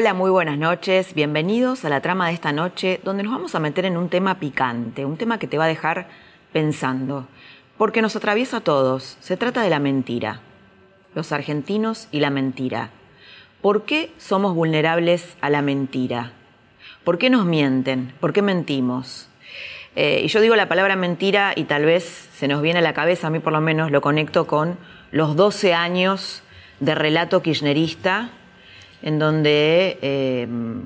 Hola, muy buenas noches. Bienvenidos a la trama de esta noche, donde nos vamos a meter en un tema picante, un tema que te va a dejar pensando, porque nos atraviesa a todos. Se trata de la mentira. Los argentinos y la mentira. ¿Por qué somos vulnerables a la mentira? ¿Por qué nos mienten? ¿Por qué mentimos? Eh, y yo digo la palabra mentira y tal vez se nos viene a la cabeza, a mí por lo menos lo conecto con los 12 años de relato kirchnerista en donde em,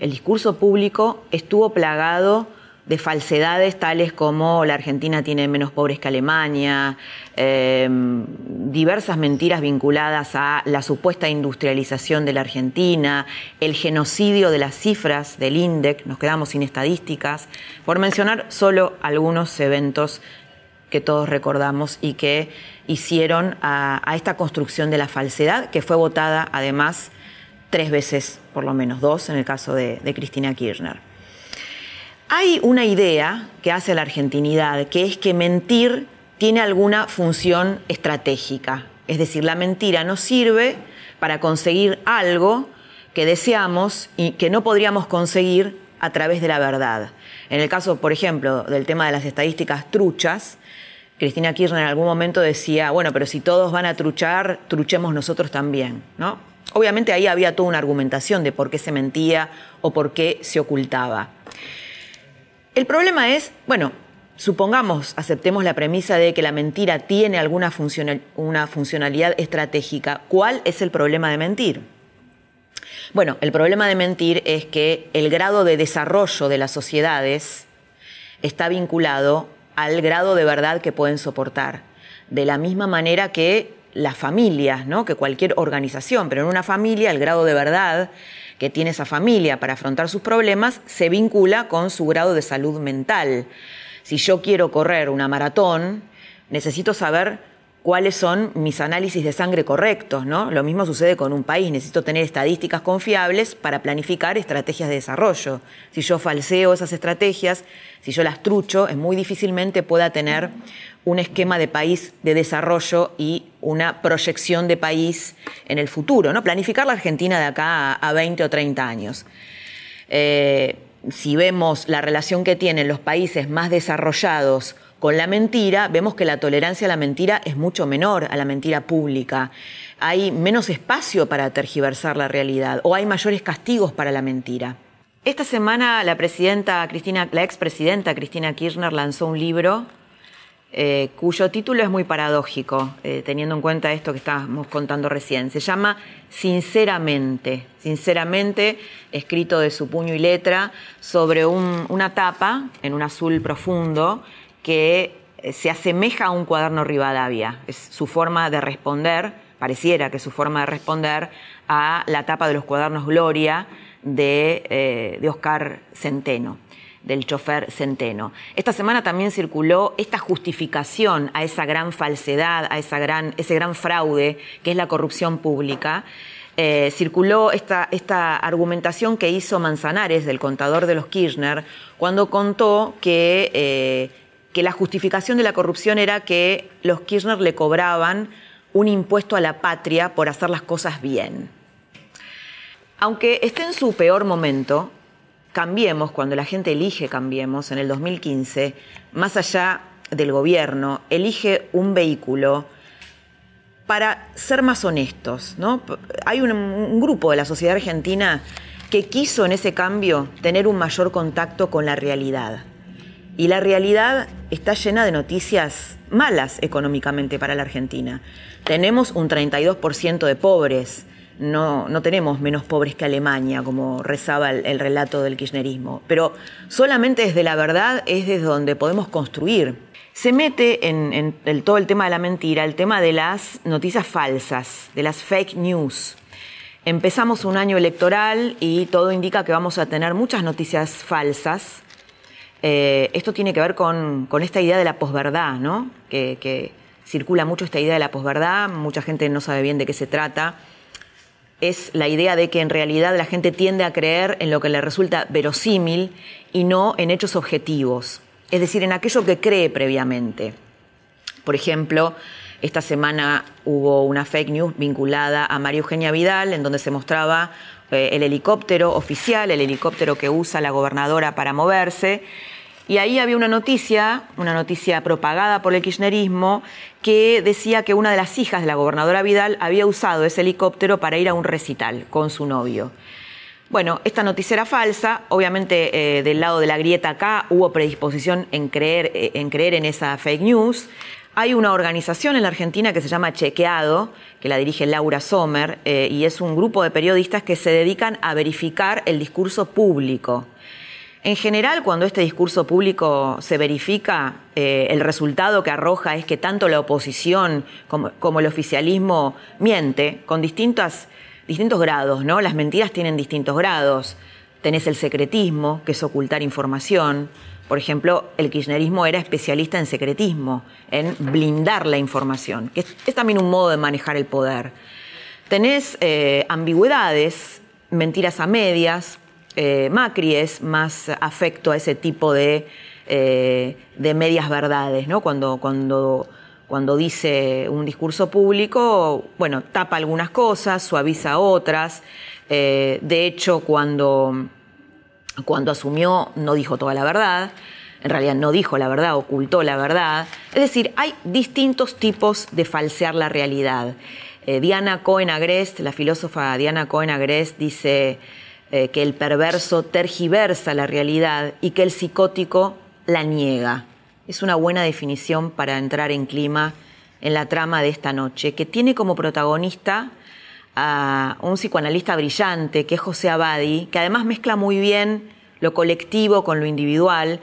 el discurso público estuvo plagado de falsedades tales como la Argentina tiene menos pobres que Alemania, em, diversas mentiras vinculadas a la supuesta industrialización de la Argentina, el genocidio de las cifras del INDEC, nos quedamos sin estadísticas, por mencionar solo algunos eventos que todos recordamos y que hicieron a, a esta construcción de la falsedad, que fue votada además tres veces, por lo menos dos, en el caso de, Cristina Kirchner. Hay una idea que hace la argentinidad, que es que mentir tiene alguna función estratégica. Es decir, la mentira nos sirve para conseguir algo que deseamos y que no podríamos conseguir a través de la verdad. En el caso, por ejemplo, del tema de las estadísticas truchas, Cristina Kirchner en algún momento decía, bueno, pero si todos van a truchar, truchemos nosotros también, ¿no? Obviamente ahí había toda una argumentación de por qué se mentía o por qué se ocultaba. El problema es, bueno, supongamos, aceptemos la premisa de que la mentira tiene alguna una funcionalidad estratégica. ¿Cuál es el problema de mentir? Bueno, el problema de mentir es que el grado de desarrollo de las sociedades está vinculado al grado de verdad que pueden soportar. De la misma manera que las familias, ¿no? que cualquier organización, pero en una familia el grado de verdad que tiene esa familia para afrontar sus problemas se vincula con su grado de salud mental. Si yo quiero correr una maratón, necesito saber cuáles son mis análisis de sangre correctos, ¿no? Lo mismo sucede con un país, necesito tener estadísticas confiables para planificar estrategias de desarrollo. Si yo falseo esas estrategias, si yo las trucho, es muy difícilmente pueda tener un esquema de país de desarrollo y una proyección de país en el futuro, ¿no? Planificar la Argentina de acá a 20 o 30 años. Eh, si vemos la relación que tienen los países más desarrollados con la mentira, vemos que la tolerancia a la mentira es mucho menor a la mentira pública. Hay menos espacio para tergiversar la realidad o hay mayores castigos para la mentira. Esta semana la presidenta Cristina, la expresidenta Cristina Kirchner lanzó un libro eh, cuyo título es muy paradójico, eh, teniendo en cuenta esto que estábamos contando recién. Se llama Sinceramente, Sinceramente, escrito de su puño y letra, sobre una tapa en un azul profundo que eh, se asemeja a un cuaderno Rivadavia. Es su forma de responder, pareciera que su forma de responder a la tapa de los cuadernos Gloria de, eh, de Oscar Centeno del chofer Centeno. Esta semana también circuló esta justificación a esa gran falsedad, a esa gran, ese gran fraude que es la corrupción pública. Eh, circuló esta, esta, argumentación que hizo Manzanares, del contador de los Kirchner, cuando contó que que la justificación de la corrupción era que los Kirchner le cobraban un impuesto a la patria por hacer las cosas bien. Aunque esté en su peor momento, Cambiemos, cuando la gente elige Cambiemos en el 2015, más allá del gobierno, elige un vehículo para ser más honestos. ¿no? Hay un, un grupo de la sociedad argentina que quiso en ese cambio tener un mayor contacto con la realidad. Y la realidad está llena de noticias malas económicamente para la Argentina. Tenemos un 32% de pobres, no, no, tenemos menos pobres que Alemania, como rezaba el, relato del kirchnerismo, pero solamente desde la verdad es desde donde podemos construir. se mete en, todo el tema de la mentira, el tema de las noticias falsas, de las fake news. Empezamos un año electoral y todo indica que vamos a tener muchas noticias falsas. Eh, esto tiene que ver con, esta idea de la posverdad, ¿no? Que, circula mucho esta idea de la posverdad, mucha gente no sabe bien de qué se trata. Es la idea de que en realidad la gente tiende a creer en lo que le resulta verosímil y no en hechos objetivos es decir, en aquello que cree previamente. Por ejemplo, esta semana hubo una fake news vinculada a María Eugenia Vidal, en donde se mostraba eh, el helicóptero oficial, el helicóptero que usa la gobernadora para moverse. Y ahí había una noticia, una noticia propagada por el kirchnerismo, que decía que una de las hijas de la gobernadora Vidal había usado ese helicóptero para ir a un recital con su novio. Bueno, esta noticia era falsa. Obviamente, eh, del lado de la grieta acá hubo predisposición en creer, eh, en creer en esa fake news. Hay una organización en la Argentina que se llama Chequeado, que la dirige Laura Sommer, eh, y es un grupo de periodistas que se dedican a verificar el discurso público. En general, cuando este discurso público se verifica, el resultado que arroja es que tanto la oposición como, como el oficialismo miente con distintas distintos grados, ¿no? Las mentiras tienen distintos grados. Tenés el secretismo, que es ocultar información. Por ejemplo, el kirchnerismo era especialista en secretismo, en blindar la información, que es, también un modo de manejar el poder. Tenés eh, ambigüedades, mentiras a medias. Eh, Macri es más afecto a ese tipo de, eh, de medias verdades, ¿no? Cuando, cuando cuando dice un discurso público, bueno, tapa algunas cosas, suaviza otras. Eh, de hecho, cuando, cuando asumió no dijo toda la verdad, en realidad no dijo la verdad, ocultó la verdad. Es decir, hay distintos tipos de falsear la realidad. Diana Cohen Agrest, la filósofa Diana Cohen Agrest, dice eh, que el perverso tergiversa la realidad y que el psicótico la niega es una buena definición para entrar en clima en la trama de esta noche, que tiene como protagonista a un psicoanalista brillante, que es José Abadi, que además mezcla muy bien lo colectivo con lo individual.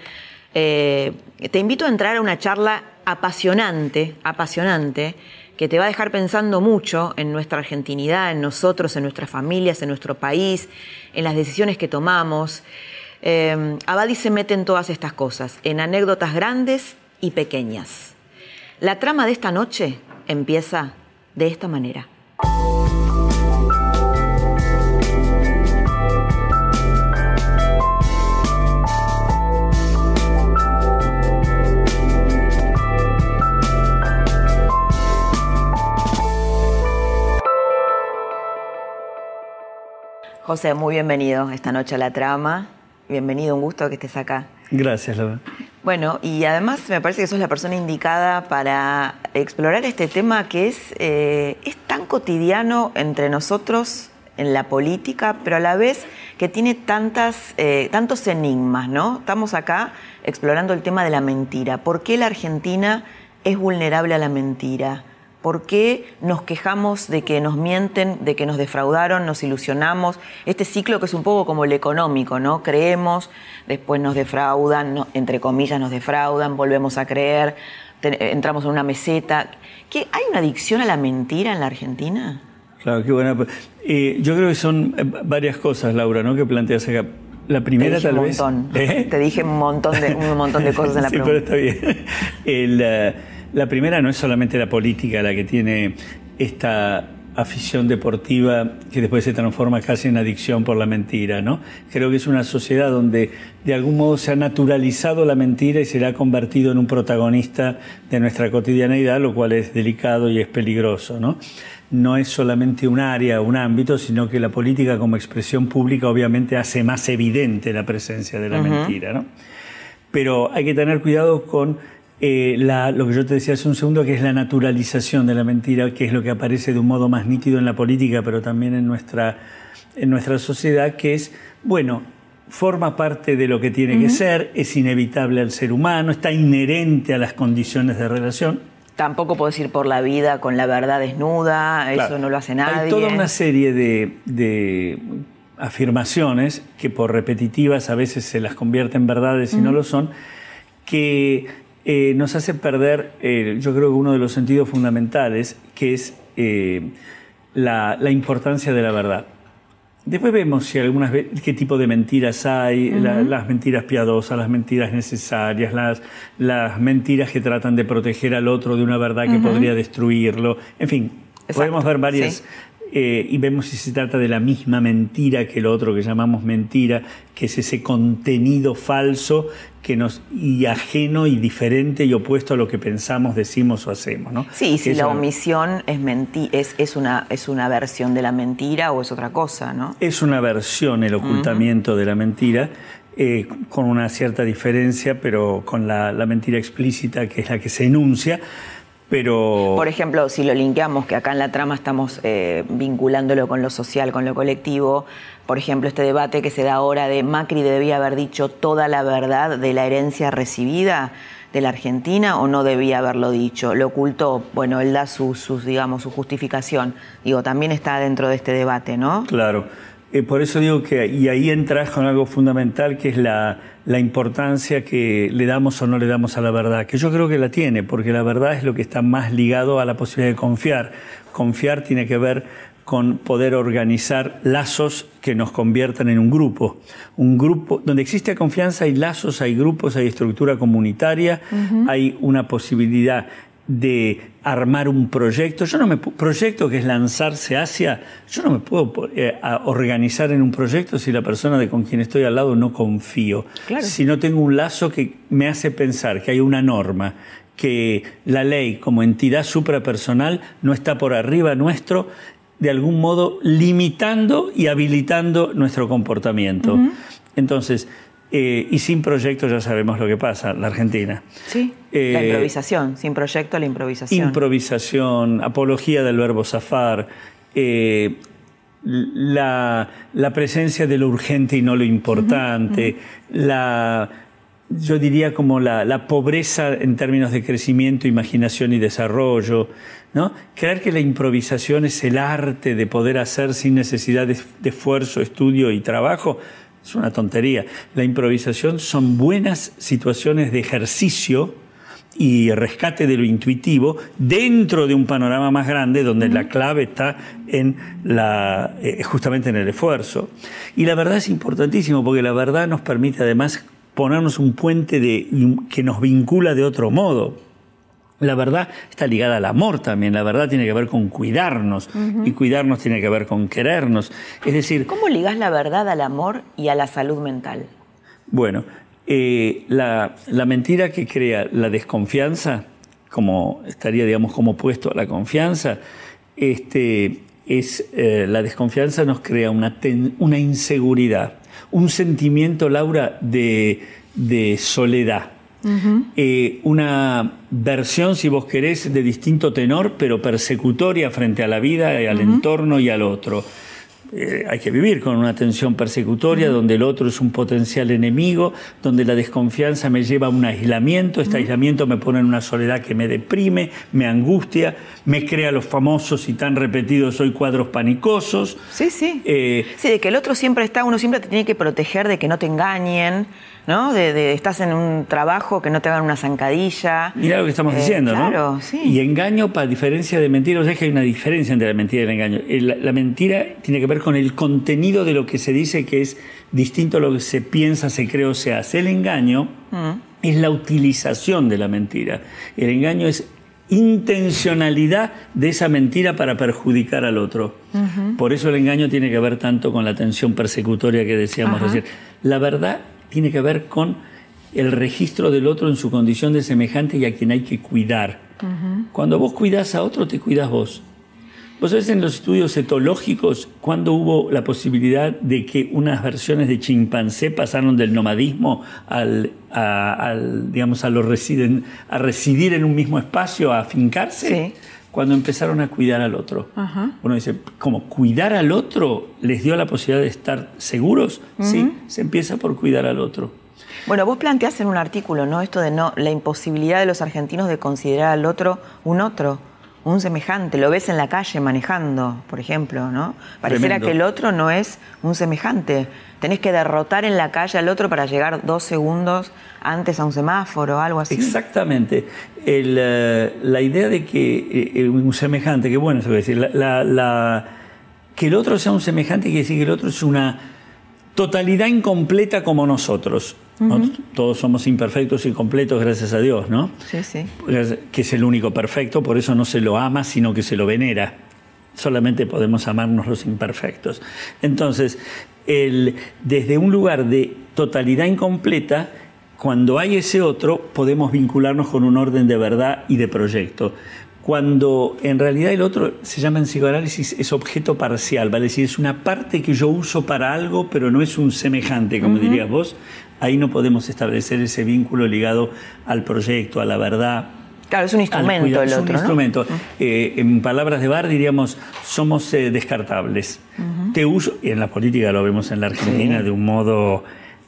Eh, te invito a entrar a una charla apasionante, apasionante, que te va a dejar pensando mucho en nuestra argentinidad, en nosotros, en nuestras familias, en nuestro país, en las decisiones que tomamos. Eh, Abadi se mete en todas estas cosas, en anécdotas grandes y pequeñas. La trama de esta noche empieza de esta manera. José, muy bienvenido esta noche a la trama. Bienvenido, un gusto que estés acá. Gracias, Laura. Bueno, y además me parece que sos la persona indicada para explorar este tema que es, eh, es tan cotidiano entre nosotros en la política, pero a la vez que tiene tantas, eh, tantos enigmas, ¿no? Estamos acá explorando el tema de la mentira. ¿Por qué la Argentina es vulnerable a la mentira? ¿Por qué nos quejamos de que nos mienten, de que nos defraudaron, nos ilusionamos? Este ciclo que es un poco como el económico, ¿no? Creemos, después nos defraudan, entre comillas nos defraudan, volvemos a creer, entramos en una meseta. ¿Qué, ¿Hay una adicción a la mentira en la Argentina? Claro, qué buena. Eh, yo creo que son eh, varias cosas, Laura, ¿no? Que planteas acá. La primera Te dije un montón. ¿Eh? Te dije un montón de, un montón de cosas en la sí, pregunta. pero está bien. El, la primera no es solamente la política la que tiene esta afición deportiva que después se transforma casi en adicción por la mentira, ¿no? Creo que es una sociedad donde de algún modo se ha naturalizado la mentira y se la ha convertido en un protagonista de nuestra cotidianeidad, lo cual es delicado y es peligroso, ¿no? No es solamente un área, un ámbito, sino que la política como expresión pública obviamente hace más evidente la presencia de la mentira, ¿no? Pero hay que tener cuidado con eh, lo que yo te decía hace un segundo, que es la naturalización de la mentira, que es lo que aparece de un modo más nítido en la política, pero también en nuestra, en nuestra sociedad, que es, bueno, forma parte de lo que tiene que ser, es inevitable al ser humano, está inherente a las condiciones de relación. Tampoco puedes ir por la vida con la verdad desnuda, eso no lo hace nadie. Hay toda una serie de, de afirmaciones que por repetitivas a veces se las convierten en verdades y no lo son, que eh, nos hace perder, eh, yo creo que uno de los sentidos fundamentales, que es eh, la, importancia de la verdad. Después vemos si algunas qué tipo de mentiras hay, las mentiras piadosas, las mentiras necesarias, las, las mentiras que tratan de proteger al otro de una verdad que podría destruirlo. En fin, podemos ver varias, eh, y vemos si se trata de la misma mentira que el otro que llamamos mentira, que es ese contenido falso que nos y ajeno y diferente y opuesto a lo que pensamos, decimos o hacemos, ¿no? Sí, si la omisión es, es, es, una, es una versión de la mentira o es otra cosa, ¿no? Es una versión el ocultamiento de la mentira. Eh, con una cierta diferencia, pero con la, la mentira explícita, que es la que se enuncia, pero... Por ejemplo, si lo linkeamos, que acá en la trama estamos eh, vinculándolo con lo social, con lo colectivo, por ejemplo, este debate que se da ahora de Macri debía haber dicho toda la verdad de la herencia recibida de la Argentina o no debía haberlo dicho, lo ocultó, bueno, él da su, digamos, su justificación, digo, también está dentro de este debate, ¿no? Claro. Eh, por eso digo que, y ahí entras con algo fundamental que es la, importancia que le damos o no le damos a la verdad, que yo creo que la tiene, porque la verdad es lo que está más ligado a la posibilidad de confiar. Confiar tiene que ver con poder organizar lazos que nos conviertan en un grupo. Un grupo donde existe confianza hay lazos, hay grupos, hay estructura comunitaria, hay una posibilidad de armar un proyecto. Yo no me proyecto que es lanzarse hacia. Yo no me puedo eh, organizar en un proyecto si la persona de con quien estoy al lado no confío. Si no tengo un lazo que me hace pensar que hay una norma, que la ley como entidad suprapersonal no está por arriba nuestro, de algún modo limitando y habilitando nuestro comportamiento. Entonces, eh, y sin proyecto ya sabemos lo que pasa, la Argentina. Sí, la eh, improvisación, sin proyecto la improvisación. Improvisación, apología del verbo zafar, eh, la, presencia de lo urgente y no lo importante, la yo diría como la, pobreza en términos de crecimiento, imaginación y desarrollo, ¿no? Creer que la improvisación es el arte de poder hacer sin necesidad de esfuerzo, estudio y trabajo, es una tontería. La improvisación son buenas situaciones de ejercicio y rescate de lo intuitivo dentro de un panorama más grande donde la clave está en la, eh, justamente en el esfuerzo. Y la verdad es importantísimo porque la verdad nos permite además ponernos un puente de, que nos vincula de otro modo. La verdad está ligada al amor también, la verdad tiene que ver con cuidarnos y cuidarnos tiene que ver con querernos. Es decir... ¿Cómo ligas la verdad al amor y a la salud mental? Bueno, eh, la, mentira que crea la desconfianza, como estaría, digamos, como opuesto a la confianza, este, es, eh, la desconfianza nos crea una, una inseguridad, un sentimiento, Laura, de, de soledad eh, una versión, si vos querés, de distinto tenor, pero persecutoria frente a la vida, y al entorno y al otro. Eh, hay que vivir con una tensión persecutoria donde el otro es un potencial enemigo, donde la desconfianza me lleva a un aislamiento, este aislamiento me pone en una soledad que me deprime, me angustia, me crea los famosos y tan repetidos hoy cuadros panicosos. Sí, sí. Eh, sí, de que el otro siempre está, uno siempre te tiene que proteger de que no te engañen, ¿no? De, estás en un trabajo que no te hagan una zancadilla. Mira lo que estamos eh, diciendo, claro, Sí. Y engaño, para diferencia de mentira, o sea que hay una diferencia entre la mentira y el engaño. La, mentira tiene que ver con el contenido de lo que se dice que es distinto a lo que se piensa, se cree o se hace. El engaño mm. es la utilización de la mentira. El engaño es intencionalidad de esa mentira para perjudicar al otro. Por eso el engaño tiene que ver tanto con la tensión persecutoria que decíamos recién. La verdad tiene que ver con el registro del otro en su condición de semejante y a quien hay que cuidar. Cuando vos cuidás a otro, te cuidas vos. Vos sabés en los estudios etológicos cuando hubo la posibilidad de que unas versiones de chimpancé pasaron del nomadismo al, a, digamos, a, lo residen, a residir en un mismo espacio, a afincarse. Cuando empezaron a cuidar al otro. Uno dice, ¿cómo cuidar al otro les dio la posibilidad de estar seguros? Sí, se empieza por cuidar al otro. Bueno, vos planteás en un artículo, ¿no? Esto de no, la imposibilidad de los argentinos de considerar al otro un otro un semejante, lo ves en la calle manejando, por ejemplo, ¿no? Pareciera Tremendo. que el otro no es un semejante. Tenés que derrotar en la calle al otro para llegar dos segundos antes a un semáforo, algo así. Exactamente. El, eh, la idea de que eh, un semejante, que bueno, eso quiere decir, la, la- la- que el otro sea un semejante quiere decir que el otro es una totalidad incompleta como nosotros. ¿no? Todos somos imperfectos y completos, gracias a Dios, ¿no? Sí, sí. que es el único perfecto, por eso no se lo ama, sino que se lo venera. Solamente podemos amarnos los imperfectos. Entonces, el- desde un lugar de totalidad incompleta, cuando hay ese otro, podemos vincularnos con un orden de verdad y de proyecto. Cuando en realidad el otro se llama en psicoanálisis es objeto parcial, vale decir, es una parte que yo uso para algo, pero no es un semejante, como dirías vos. Ahí no podemos establecer ese vínculo ligado al proyecto, a la verdad, Claro, es un instrumento cuidado. el Es otro, un ¿no? instrumento. Eh, en palabras de Bar diríamos, somos eh, descartables. Te uso, y en la política lo vemos en la Argentina de un modo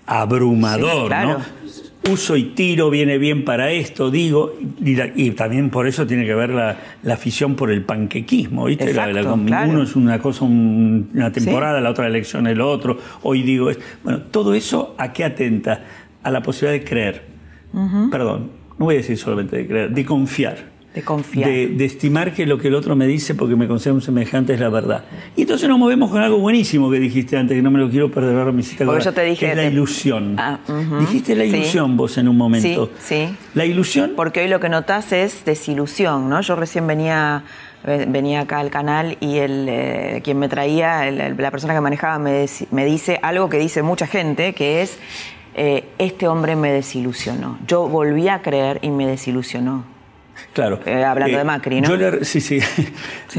abrumador, Sí, claro. ¿no? Uso y tiro, viene bien para esto, digo, y, la- y también por eso tiene que ver la, la afición por el panquequismo, ¿viste? La- Exacto, claro. Uno es una cosa, un- una temporada, la otra elección el otro, hoy digo esto. Bueno, todo eso a qué atenta? A la posibilidad de creer. Perdón, no voy a decir solamente de creer, de confiar. De confiar. De, de estimar que lo que el otro me dice porque me considera un semejante es la verdad. Y entonces nos movemos con algo buenísimo que dijiste antes, que no me lo quiero perder, ahora me hiciste acordar, yo te dije- que es la ilusión. Ah. Dijiste la Sí. ilusión vos en un momento. Sí, sí. La ilusión, Porque hoy lo que notas es desilusión, ¿no? Yo recién venía, venía acá al canal y el, eh, quien me traía, el- la persona que manejaba, me, me dice algo que dice mucha gente, que es, eh, este hombre me desilusionó. Yo volví a creer y me desilusionó. Claro. Eh, hablando de Macri, ¿no? Yo le- sí, sí.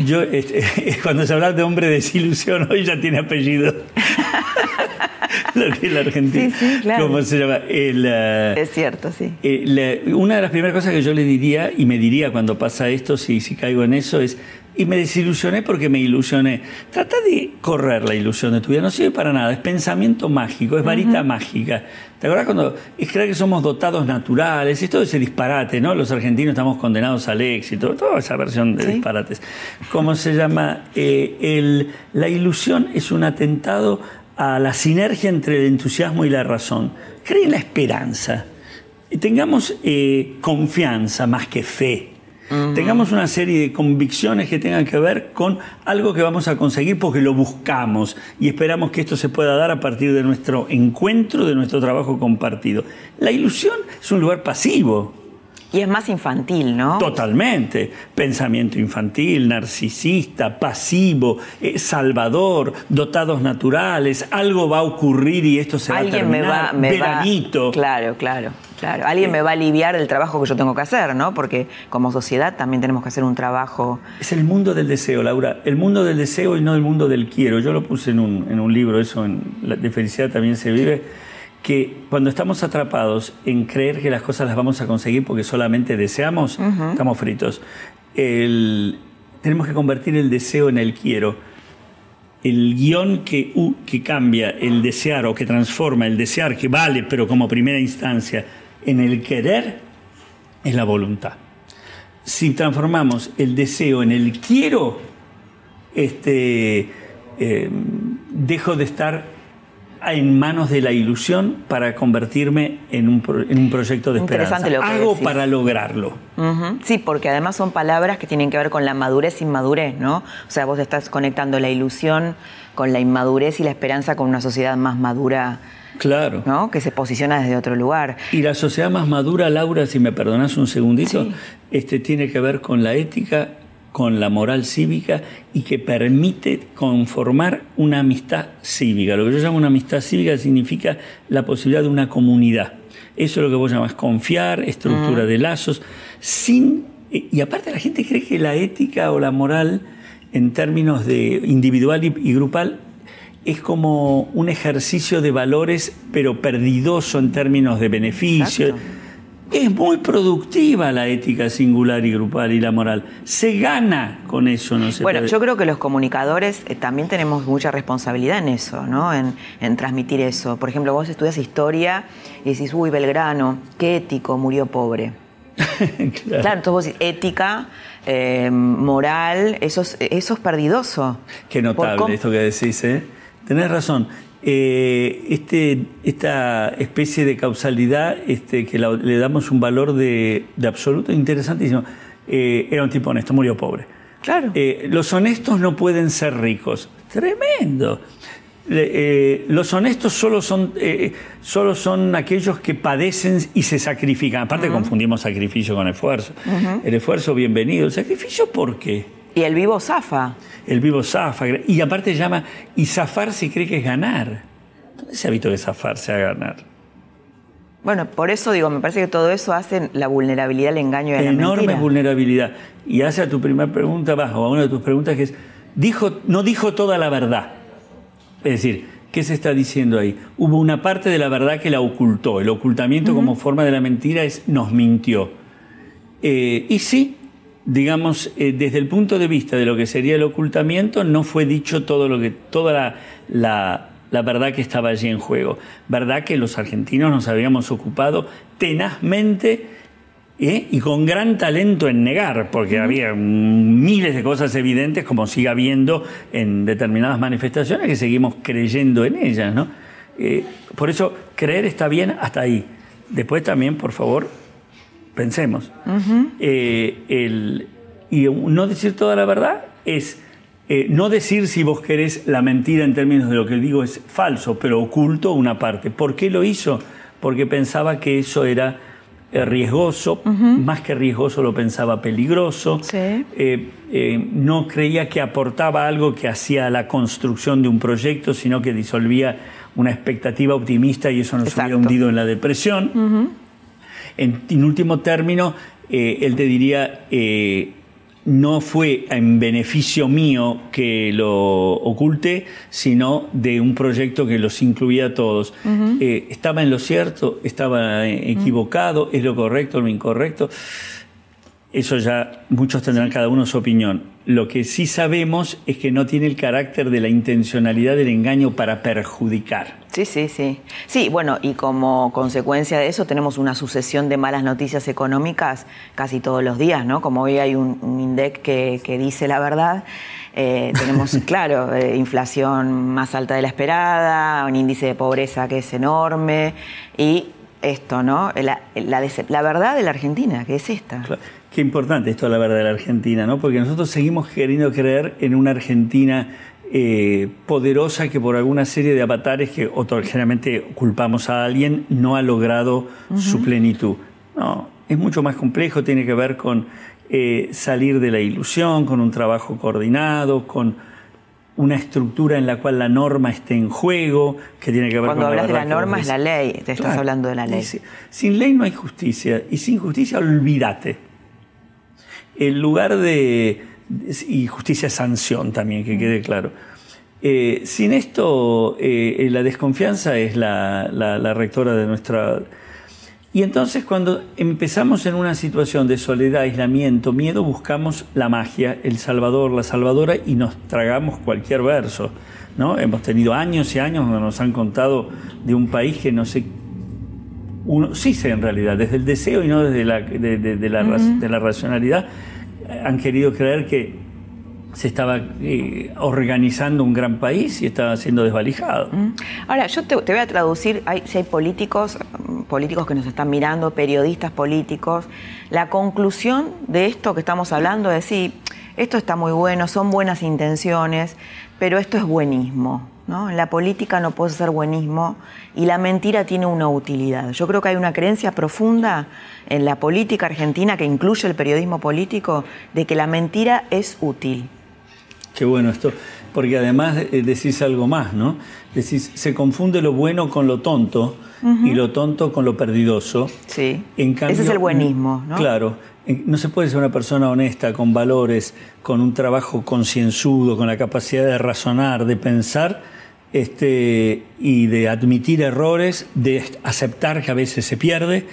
Yo, este, cuando se habla de hombre de desilusión, hoy ya tiene apellido. lo que es la Argentina. Sí, sí, claro. ¿Cómo se llama? El, eh, Es cierto, sí. Eh, la- una de las primeras cosas que yo le diría, y me diría cuando pasa esto, si, si caigo en eso, es, y me desilusioné porque me ilusioné. Trata de correr la ilusión de tu vida, no sirve para nada, es pensamiento mágico, es varita mágica. ¿Te acuerdas cuando es creer que somos dotados naturales? Es todo ese disparate, ¿no? Los argentinos estamos condenados al éxito, toda esa versión de Sí. disparates. ¿Cómo se llama? Eh, el- la ilusión es un atentado a la sinergia entre el entusiasmo y la razón. Cree en la esperanza. Y tengamos eh, confianza más que fe. Tengamos una serie de convicciones que tengan que ver con algo que vamos a conseguir porque lo buscamos y esperamos que esto se pueda dar a partir de nuestro encuentro, de nuestro trabajo compartido. La ilusión es un lugar pasivo, Y es más infantil, ¿no? Totalmente. Pensamiento infantil, narcisista, pasivo, eh, salvador, dotados naturales, algo va a ocurrir y esto se va a Alguien me terminar. va, me va- Veranito. Claro, claro, claro. Alguien me va a aliviar el trabajo que yo tengo que hacer, ¿no? Porque como sociedad también tenemos que hacer un trabajo. Es el mundo del deseo, Laura. El mundo del deseo y no el mundo del quiero. Yo lo puse en un, en un libro, eso en la de felicidad también se vive, que cuando estamos atrapados en creer que las cosas las vamos a conseguir porque solamente deseamos, estamos fritos. El- tenemos que convertir el deseo en el quiero. El guion que, que cambia el desear o que transforma el desear, que vale, pero como primera instancia, en el querer, es la voluntad si transformamos el deseo en el quiero, este, eh, dejo de estar en manos de la ilusión para convertirme en un, pro- en un proyecto de esperanza. Interesante lo que Hago decís. para lograrlo. Sí, porque además son palabras que tienen que ver con la madurez inmadurez, ¿no? O sea, vos estás conectando la ilusión con la inmadurez y la esperanza con una sociedad más madura, Claro. ¿no? Que se posiciona desde otro lugar. Y la sociedad más madura, Laura, si me perdonas un segundito, Sí. este, tiene que ver con la ética, con la moral cívica y que permite conformar una amistad cívica. Lo que yo llamo una amistad cívica significa la posibilidad de una comunidad. Eso es lo que vos llamas confiar, estructura de lazos, sin... Y aparte la gente cree que la ética o la moral, en términos de individual y, y grupal, es como un ejercicio de valores, pero perdidoso en términos de beneficio. Exacto. Es muy productiva la ética singular y grupal y la moral. Se gana con eso, no se Bueno, puede- yo creo que los comunicadores eh, también tenemos mucha responsabilidad en eso, ¿no? En, en transmitir eso. Por ejemplo, vos estudias historia y decís, uy, Belgrano, qué ético, murió pobre. claro. entonces vos decís, ética, eh, moral, eso es, eso es perdidoso. Qué notable esto que decís, ¿eh? Tenés razón. Eh, este, esta especie de causalidad este, que le damos un valor de, absoluto interesantísimo. Eh, era un tipo honesto, murió pobre. Claro. Eh, los honestos no pueden ser ricos. Tremendo. los honestos solo son, solo son aquellos que padecen y se sacrifican. Aparte confundimos sacrificio con esfuerzo. El esfuerzo, bienvenido. ¿El sacrificio por qué? Y el vivo zafa. El vivo zafa. Y aparte llama, y zafar si cree que es ganar. ¿Dónde se ha visto que zafarse a ganar? Bueno, por eso digo, me parece que todo eso hace la vulnerabilidad, el engaño de la Enorme vulnerabilidad. Y hace a tu primera pregunta, bajo a una de tus preguntas, que es, dijo, no dijo toda la verdad. Es decir, ¿qué se está diciendo ahí? Hubo una parte de la verdad que la ocultó. El ocultamiento como forma de la mentira es nos mintió. Eh, y sí, digamos, eh, desde el punto de vista de lo que sería el ocultamiento, no fue dicho todo lo que, toda la, verdad que estaba allí en juego. Verdad que los argentinos nos habíamos ocupado tenazmente ¿eh? y con gran talento en negar, porque había miles de cosas evidentes, como sigue habiendo en determinadas manifestaciones, que seguimos creyendo en ellas. ¿no? Eh, por eso, creer está bien hasta ahí. Después también, por favor, pensemos. Eh, y no decir toda la verdad es eh, no decir si vos querés la mentira en términos de lo que digo es falso, pero oculto una parte. ¿Por qué lo hizo? Porque pensaba que eso era eh, riesgoso, más que riesgoso lo pensaba peligroso, no creía que aportaba algo que hacía la construcción de un proyecto, sino que disolvía una expectativa optimista y eso nos había hundido en la depresión. En, último término, eh, él te diría, eh, no fue en beneficio mío que lo oculte, sino de un proyecto que los incluía a todos. Eh, ¿Estaba en lo cierto? ¿Estaba equivocado? ¿Es lo correcto? ¿Lo incorrecto? Eso ya muchos tendrán cada uno su opinión. Lo que sí sabemos es que no tiene el carácter de la intencionalidad del engaño para perjudicar. Sí, sí, sí. Sí, bueno, y como consecuencia de eso tenemos una sucesión de malas noticias económicas casi todos los días, ¿no? Como hoy hay un, INDEC que, dice la verdad. Eh, tenemos, claro, eh, inflación más alta de la esperada, un índice de pobreza que es enorme y esto, ¿no? La, la, verdad de la Argentina, que es esta. Qué importante esto, la verdad de la Argentina, ¿no? Porque nosotros seguimos queriendo creer en una Argentina eh, poderosa que por alguna serie de avatares que generalmente culpamos a alguien no ha logrado su plenitud. No, es mucho más complejo, tiene que ver con eh, salir de la ilusión, con un trabajo coordinado, con una estructura en la cual la norma esté en juego, que tiene que ver Cuando con hablas de la norma es la ley, te estás hablando de la ley. Sin ley no hay justicia, y sin justicia olvídate en lugar de... y justicia sanción también, que quede claro. Eh, sin esto, eh, la desconfianza es la, la, rectora de nuestra... Y entonces cuando empezamos en una situación de soledad, aislamiento, miedo, buscamos la magia, el salvador, la salvadora y nos tragamos cualquier verso. ¿no? Hemos tenido años y años donde nos han contado de un país que no sé uno sí sé en realidad, desde el deseo y no desde la, de, la, de la racionalidad, han querido creer que se estaba eh, organizando un gran país y estaba siendo desvalijado. Ahora, yo te, voy a traducir, hay, si hay políticos, políticos que nos están mirando, periodistas políticos, la conclusión de esto que estamos hablando es decir, esto está muy bueno, son buenas intenciones, pero esto es buenismo. ¿No? En la política no puede ser buenismo y la mentira tiene una utilidad. Yo creo que hay una creencia profunda en la política argentina que incluye el periodismo político de que la mentira es útil. Qué bueno esto, porque además eh, decís algo más, ¿no? Decís, se confunde lo bueno con lo tonto y lo tonto con lo perdidoso. Sí. Ese es el buenismo, ¿no? Claro. No se puede ser una persona honesta, con valores, con un trabajo concienzudo, con la capacidad de razonar, de pensar este, y de admitir errores, de aceptar que a veces se pierde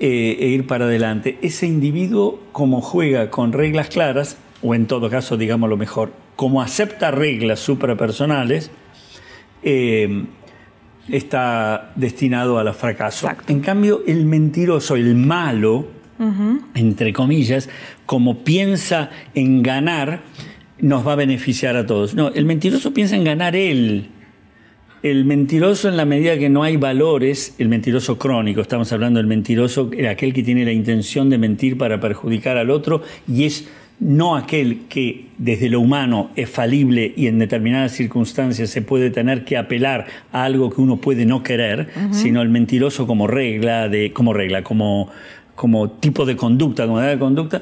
eh, e ir para adelante. Ese individuo, como juega con reglas claras, o en todo caso, digamos lo mejor, como acepta reglas suprapersonales, eh, está destinado al fracaso. En cambio, el mentiroso, el malo, entre comillas, como piensa en ganar, nos va a beneficiar a todos. No, el mentiroso piensa en ganar él. El mentiroso en la medida que no hay valores, el mentiroso crónico, estamos hablando del mentiroso, aquel que tiene la intención de mentir para perjudicar al otro y es no aquel que desde lo humano es falible y en determinadas circunstancias se puede tener que apelar a algo que uno puede no querer, sino el mentiroso como regla, de, como regla, como, como tipo de conducta, como de conducta,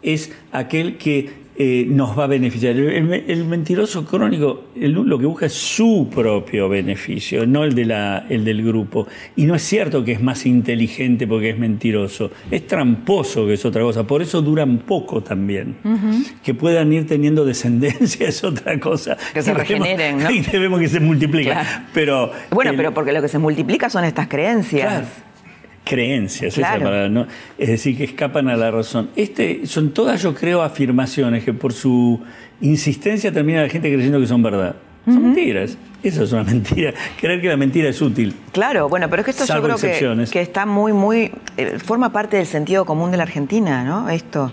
es aquel que eh, nos va a beneficiar. El, mentiroso crónico lo que busca es su propio beneficio, no el, de la, el del grupo. Y no es cierto que es más inteligente porque es mentiroso, es tramposo que es otra cosa. Por eso duran poco también. Que puedan ir teniendo descendencia es otra cosa. Que se regeneren, ¿no? Y debemos que se multipliquen. Pero, bueno, pero porque lo que se multiplica son estas creencias creencias, es decir, que escapan a la razón. Este, son todas, yo creo, afirmaciones que por su insistencia termina la gente creyendo que son verdad. Son mentiras. Eso es una mentira. Creer que la mentira es útil. Claro, bueno, pero es que esto yo creo que, que, está muy, muy. Eh, forma parte del sentido común de la Argentina, ¿no? Esto.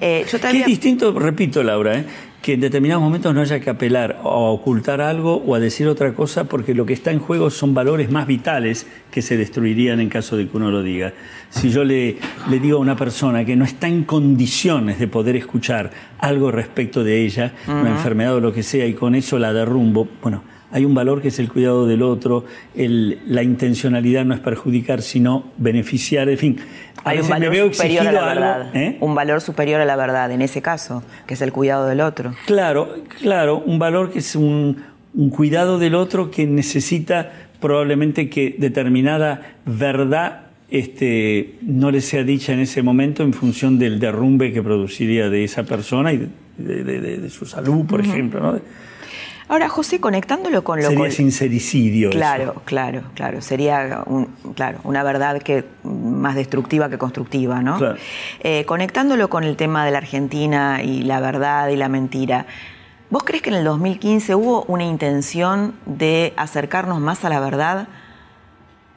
Eh, yo distinto, repito, Laura, ¿eh? Que en determinados momentos no haya que apelar a ocultar algo o a decir otra cosa porque lo que está en juego son valores más vitales que se destruirían en caso de que uno lo diga. Si yo le, le digo a una persona que no está en condiciones de poder escuchar algo respecto de ella, una enfermedad o lo que sea, y con eso la derrumbo, bueno, hay un valor que es el cuidado del otro, la intencionalidad no es perjudicar, sino beneficiar, en fin. Hay un valor superior a la verdad. ¿eh? Un valor superior a la verdad, en ese caso, que es el cuidado del otro. Claro, claro, un valor que es un, cuidado del otro que necesita probablemente que determinada verdad este, no le sea dicha en ese momento en función del derrumbe que produciría de esa persona y de, su salud, por ejemplo. ¿no? Ahora, José, conectándolo con lo Sería sincericidio. Claro, claro, claro. Sería claro, una verdad que más destructiva que constructiva, ¿no? Eh, conectándolo con el tema de la Argentina y la verdad y la mentira. ¿Vos crees que en el 2015 hubo una intención de acercarnos más a la verdad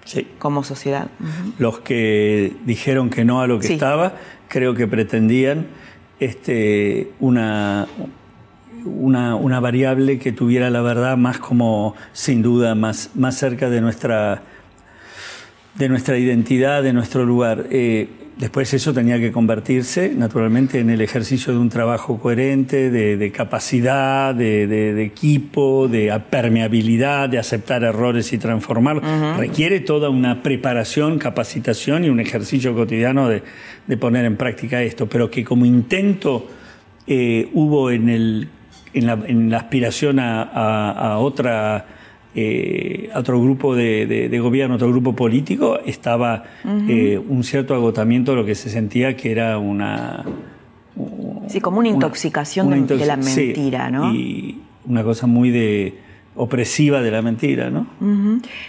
sí. como sociedad? Los que dijeron que no a lo que estaba, creo que pretendían este, una una, una, variable que tuviera la verdad más como, sin duda, más, más cerca de nuestra, de nuestra identidad, de nuestro lugar. Eh, después eso tenía que convertirse, naturalmente, en el ejercicio de un trabajo coherente, de, capacidad, de, equipo, de permeabilidad, de aceptar errores y transformar. Requiere toda una preparación, capacitación y un ejercicio cotidiano de, poner en práctica esto, pero que como intento eh, hubo en el en la, aspiración a, otra, eh, otro grupo de, gobierno, otro grupo político, estaba eh, un cierto agotamiento de lo que se sentía que era una... Sí, como una intoxicación de, la mentira, ¿no? Y una cosa muy de opresiva de la mentira, ¿no?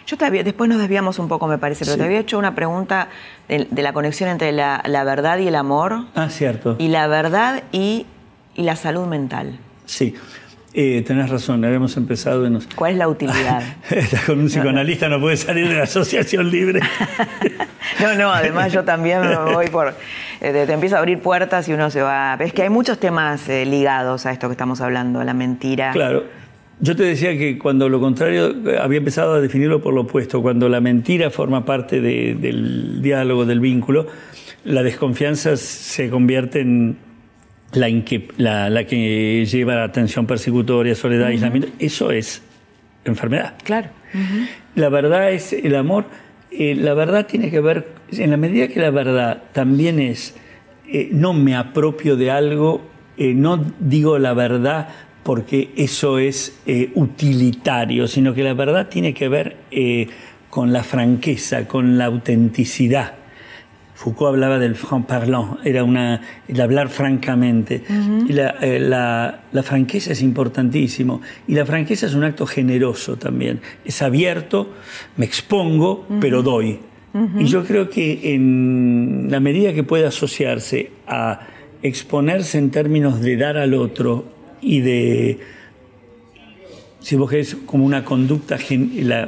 Yo te después nos desviamos un poco, me parece, pero te había hecho una pregunta de, la conexión entre la, verdad y el amor. Ah, cierto. Y la verdad y, y la salud mental. Sí. Eh, tenés razón, habíamos empezado en... ¿Cuál es la utilidad? Estás con un psicoanalista, no, puede salir de la asociación libre. no, no, además yo también me voy por... Eh, te, empiezo a abrir puertas y uno se va... Es que hay muchos temas eh, ligados a esto que estamos hablando, a la mentira. Claro. Yo te decía que cuando lo contrario, había empezado a definirlo por lo opuesto, cuando la mentira forma parte del diálogo, del vínculo, la desconfianza se convierte en, la, la, que lleva a la atención persecutoria, soledad, aislamiento, eso es enfermedad. Claro. La verdad es el amor. Eh, la verdad tiene que ver, en la medida que la verdad también es, eh, no me apropio de algo, eh, no digo la verdad porque eso es utilitario, sino que la verdad tiene que ver con la franqueza, con la autenticidad. Foucault hablaba del franc-parlant, era una, el hablar francamente. y eh, la, la, franqueza es importantísimo. Y la franqueza es un acto generoso también. Es abierto, me expongo, pero doy. Y yo creo que en la medida que pueda asociarse a exponerse en términos de dar al otro y de, si vos querés, como una conducta,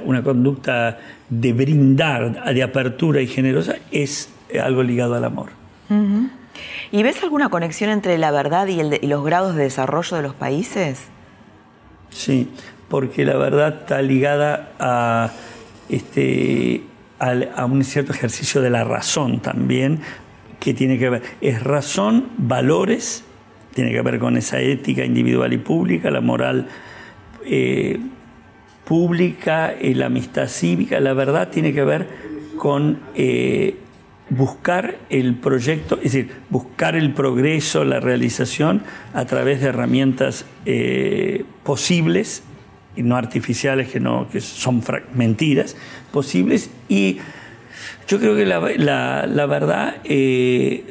una conducta de brindar, de apertura y generosa, es algo ligado al amor. ¿Y ves alguna conexión entre la verdad y, el y los grados de desarrollo de los países? Sí, porque la verdad está ligada a, este, a, un cierto ejercicio de la razón también, que tiene que ver, es razón, valores, tiene que ver con esa ética individual y pública, la moral eh, pública, eh, la amistad cívica, la verdad tiene que ver con eh, buscar el proyecto, es decir, buscar el progreso, la realización a través de herramientas posibles y no artificiales, que, no, que son mentiras, posibles. Y yo creo que la, la, verdad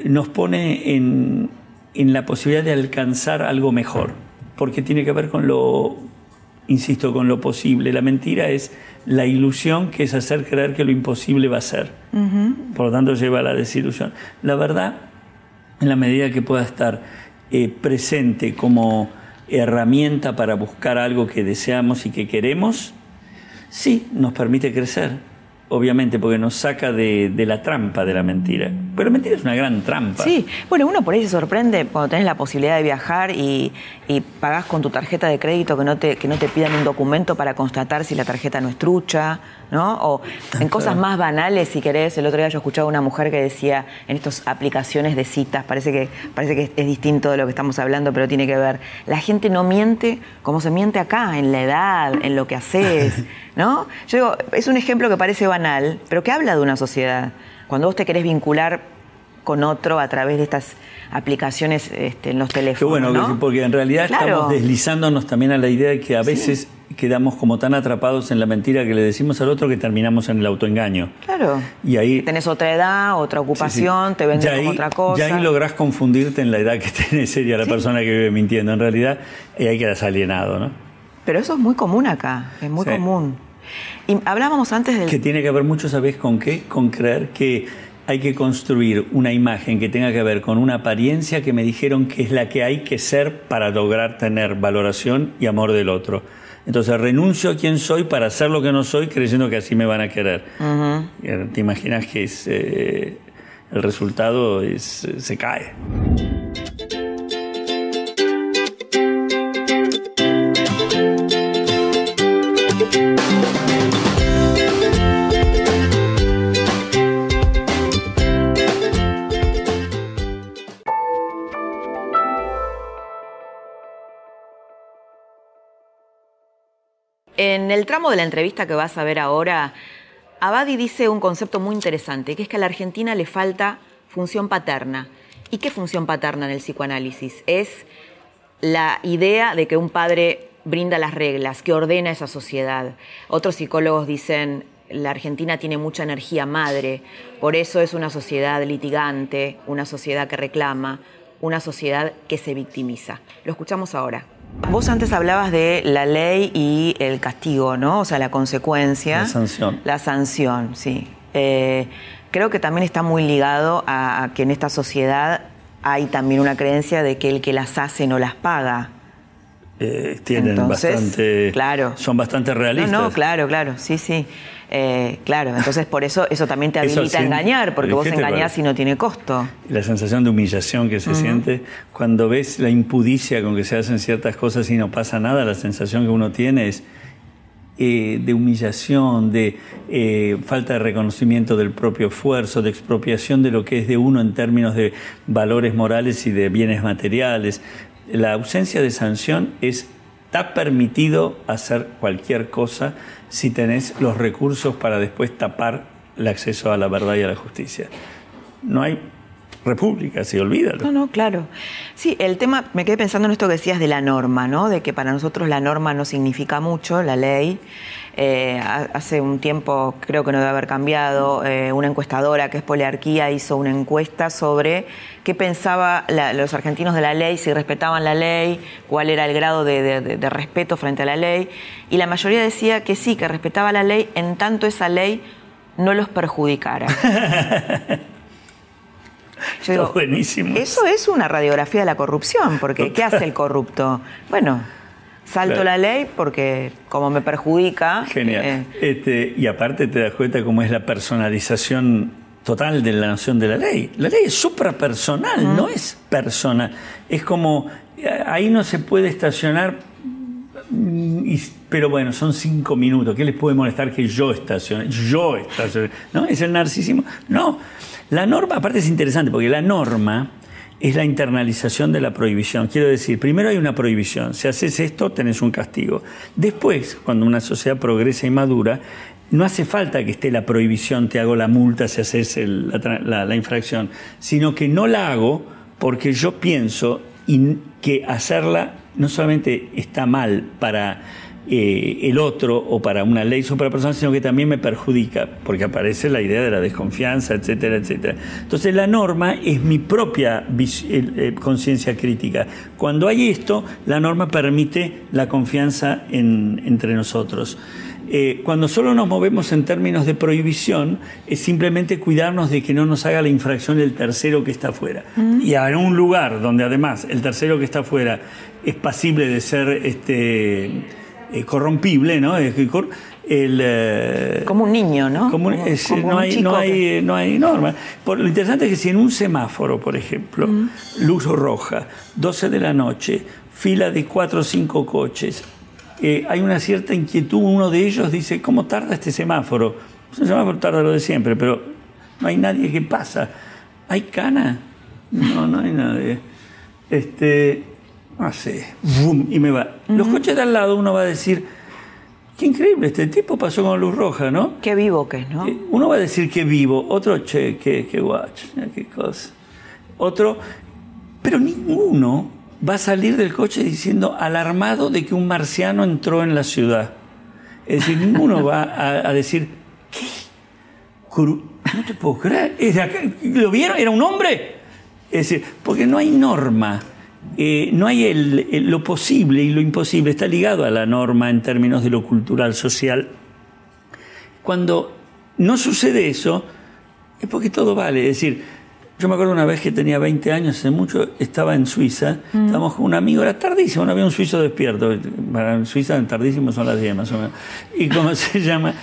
nos pone en, en la posibilidad de alcanzar algo mejor, porque tiene que ver con lo, insisto, con lo posible. La mentira es la ilusión que es hacer creer que lo imposible va a ser. Por lo tanto, lleva a la desilusión. La verdad, en la medida que pueda estar eh, presente como herramienta para buscar algo que deseamos y que queremos, sí, nos permite crecer obviamente, porque nos saca de, la trampa de la mentira. Pero la mentira es una gran trampa. Sí, bueno, uno por ahí se sorprende cuando tenés la posibilidad de viajar y, y pagás con tu tarjeta de crédito que no, te, que no te pidan un documento para constatar si la tarjeta no es trucha, ¿no? O en cosas más banales, si querés. El otro día yo escuchaba a una mujer que decía en estas aplicaciones de citas, parece que, parece que es distinto de lo que estamos hablando, pero tiene que ver. La gente no miente como se miente acá, en la edad, en lo que haces, ¿no? Yo digo, es un ejemplo que parece banal, pero que habla de una sociedad. Cuando vos te querés vincular con otro a través de estas aplicaciones este, en los teléfonos. Qué bueno, porque en realidad estamos deslizándonos también a la idea de que a veces quedamos como tan atrapados en la mentira que le decimos al otro que terminamos en el autoengaño. Claro. Y ahí tenés otra edad, otra ocupación, te vendes como otra cosa. Ya ahí lográs confundirte en la edad que tenés seria la persona que vive mintiendo. En realidad, y ahí quedas alienado, ¿no? Pero eso es muy común acá, es muy común. Y hablábamos antes del... Que tiene que ver mucho, ¿sabés con qué? Con creer que hay que construir una imagen que tenga que ver con una apariencia que me dijeron que es la que hay que ser para lograr tener valoración y amor del otro. Entonces renuncio a quien soy para ser lo que no soy creyendo que así me van a querer. ¿Te imaginas que es, eh, el resultado es, se cae? En el tramo de la entrevista que vas a ver ahora, Abadi dice un concepto muy interesante, que es que a la Argentina le falta función paterna. ¿Y qué función paterna en el psicoanálisis? Es la idea de que un padre brinda las reglas, que ordena esa sociedad. Otros psicólogos dicen, la Argentina tiene mucha energía madre, por eso es una sociedad litigante, una sociedad que reclama, una sociedad que se victimiza. Lo escuchamos ahora. Vos antes hablabas de la ley y el castigo, ¿no? O sea, la consecuencia. La sanción. La sanción, sí. Eh, creo que también está muy ligado a, que en esta sociedad hay también una creencia de que el que las hace no las paga. Eh, tienen bastante. Claro. Son bastante realistas. No, no, claro, claro, sí, sí. Eh, claro, entonces por eso eso también te habilita a engañar, porque vos engañás y no tiene costo. La sensación de humillación que se siente cuando ves la impudicia con que se hacen ciertas cosas y no pasa nada, la sensación que uno tiene es eh, de humillación, de eh, falta de reconocimiento del propio esfuerzo, de expropiación de lo que es de uno en términos de valores morales y de bienes materiales. La ausencia de sanción es Está permitido hacer cualquier cosa si tenés los recursos para después tapar el acceso a la verdad y a la justicia. No hay república, se olvida. No, no, claro. Sí, el tema, me quedé pensando en esto que decías de la norma, ¿no? De que para nosotros la norma no significa mucho, la ley. Eh, hace un tiempo, creo que no debe haber cambiado, eh, una encuestadora que es Poliarquía hizo una encuesta sobre qué pensaban los argentinos de la ley, si respetaban la ley, cuál era el grado de, respeto frente a la ley. Y la mayoría decía que sí, que respetaba la ley en tanto esa ley no los perjudicara. buenísimo. Eso es una radiografía de la corrupción, porque ¿qué hace el corrupto? Bueno, Salto la ley porque como me perjudica. Genial. Eh, este, y aparte te das cuenta cómo es la personalización total de la noción de la ley. La ley es suprapersonal, no es personal. Es como, eh, ahí no se puede estacionar, mm, pero bueno, son cinco minutos. ¿Qué les puede molestar que yo estacione? Yo estacione. ¿No? Es el narcisismo. No. La norma, aparte es interesante, porque la norma es la internalización de la prohibición. Quiero decir, primero hay una prohibición. Si haces esto, tenés un castigo. Después, cuando una sociedad progresa y madura, no hace falta que esté la prohibición, te hago la multa si haces la, infracción, sino que no la hago porque yo pienso que hacerla no solamente está mal para eh, el otro o para una ley suprapersonal, sino que también me perjudica, porque aparece la idea de la desconfianza, etcétera, etcétera. Entonces la norma es mi propia eh, conciencia crítica. Cuando hay esto, la norma permite la confianza entre nosotros. Eh, cuando solo nos movemos en términos de prohibición, es simplemente cuidarnos de que no nos haga la infracción el tercero que está afuera. Mm. Y en un lugar donde además el tercero que está afuera es pasible de ser este, eh, corrompible, ¿no? El, eh, como un niño, ¿no? Como, no, hay, no, hay, no, hay, norma. Por, lo interesante es que si en un semáforo, por ejemplo, mm. luz roja, 12 de la noche, fila de 4 o 5 coches, eh, hay una cierta inquietud. Uno de ellos dice, ¿cómo tarda este semáforo? El semáforo tarda lo de siempre, pero no hay nadie que pasa. ¿Hay cana? No, no hay nadie. Este, no sé, boom, y me va. Los coches de al lado uno va a decir, qué increíble, este tipo pasó con luz roja, ¿no? Qué vivo que es, ¿no? Uno va a decir qué vivo, otro, che, qué, qué watch, qué cosa. Otro, pero ninguno va a salir del coche diciendo alarmado de que un marciano entró en la ciudad. Es decir, ninguno va a, decir, ¿qué? No te puedo creer. ¿Lo vieron? ¿Era un hombre? Es decir, porque no hay norma. Eh, no hay el, lo posible y lo imposible. Está ligado a la norma en términos de lo cultural, social. Cuando no sucede eso, es porque todo vale. Es decir, yo me acuerdo una vez que tenía 20 años, hace mucho, estaba en Suiza, mm. estábamos con un amigo, era tardísimo, no había un suizo despierto. Para Suiza tardísimo son las 10 más o menos. ¿Y cómo se llama?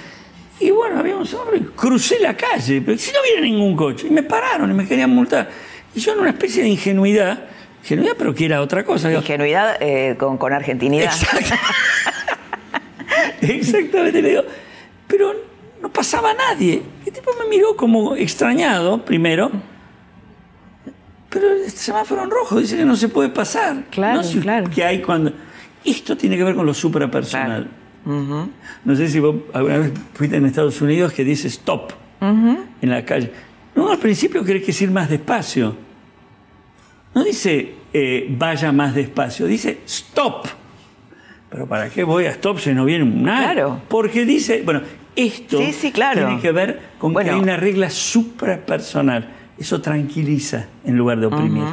Y bueno, había un hombre, crucé la calle, pero si no había ningún coche, y me pararon y me querían multar. Y yo en una especie de ingenuidad, ingenuidad pero que era otra cosa. Ingenuidad eh, con, con, argentinidad. Exactamente, le digo, pero no pasaba nadie. El tipo me miró como extrañado, primero pero el semáforo en rojo dice que no se puede pasar. Claro, claro. Que hay cuando... Esto tiene que ver con lo suprapersonal. No sé si vos alguna vez fuiste en Estados Unidos que dice stop en la calle. No, al principio crees que es ir más despacio. No dice eh, vaya más despacio, dice stop. Pero ¿para qué voy a stop si no viene nada? Claro. Porque dice, bueno, esto tiene que ver con que hay una regla suprapersonal eso tranquiliza en lugar de oprimir.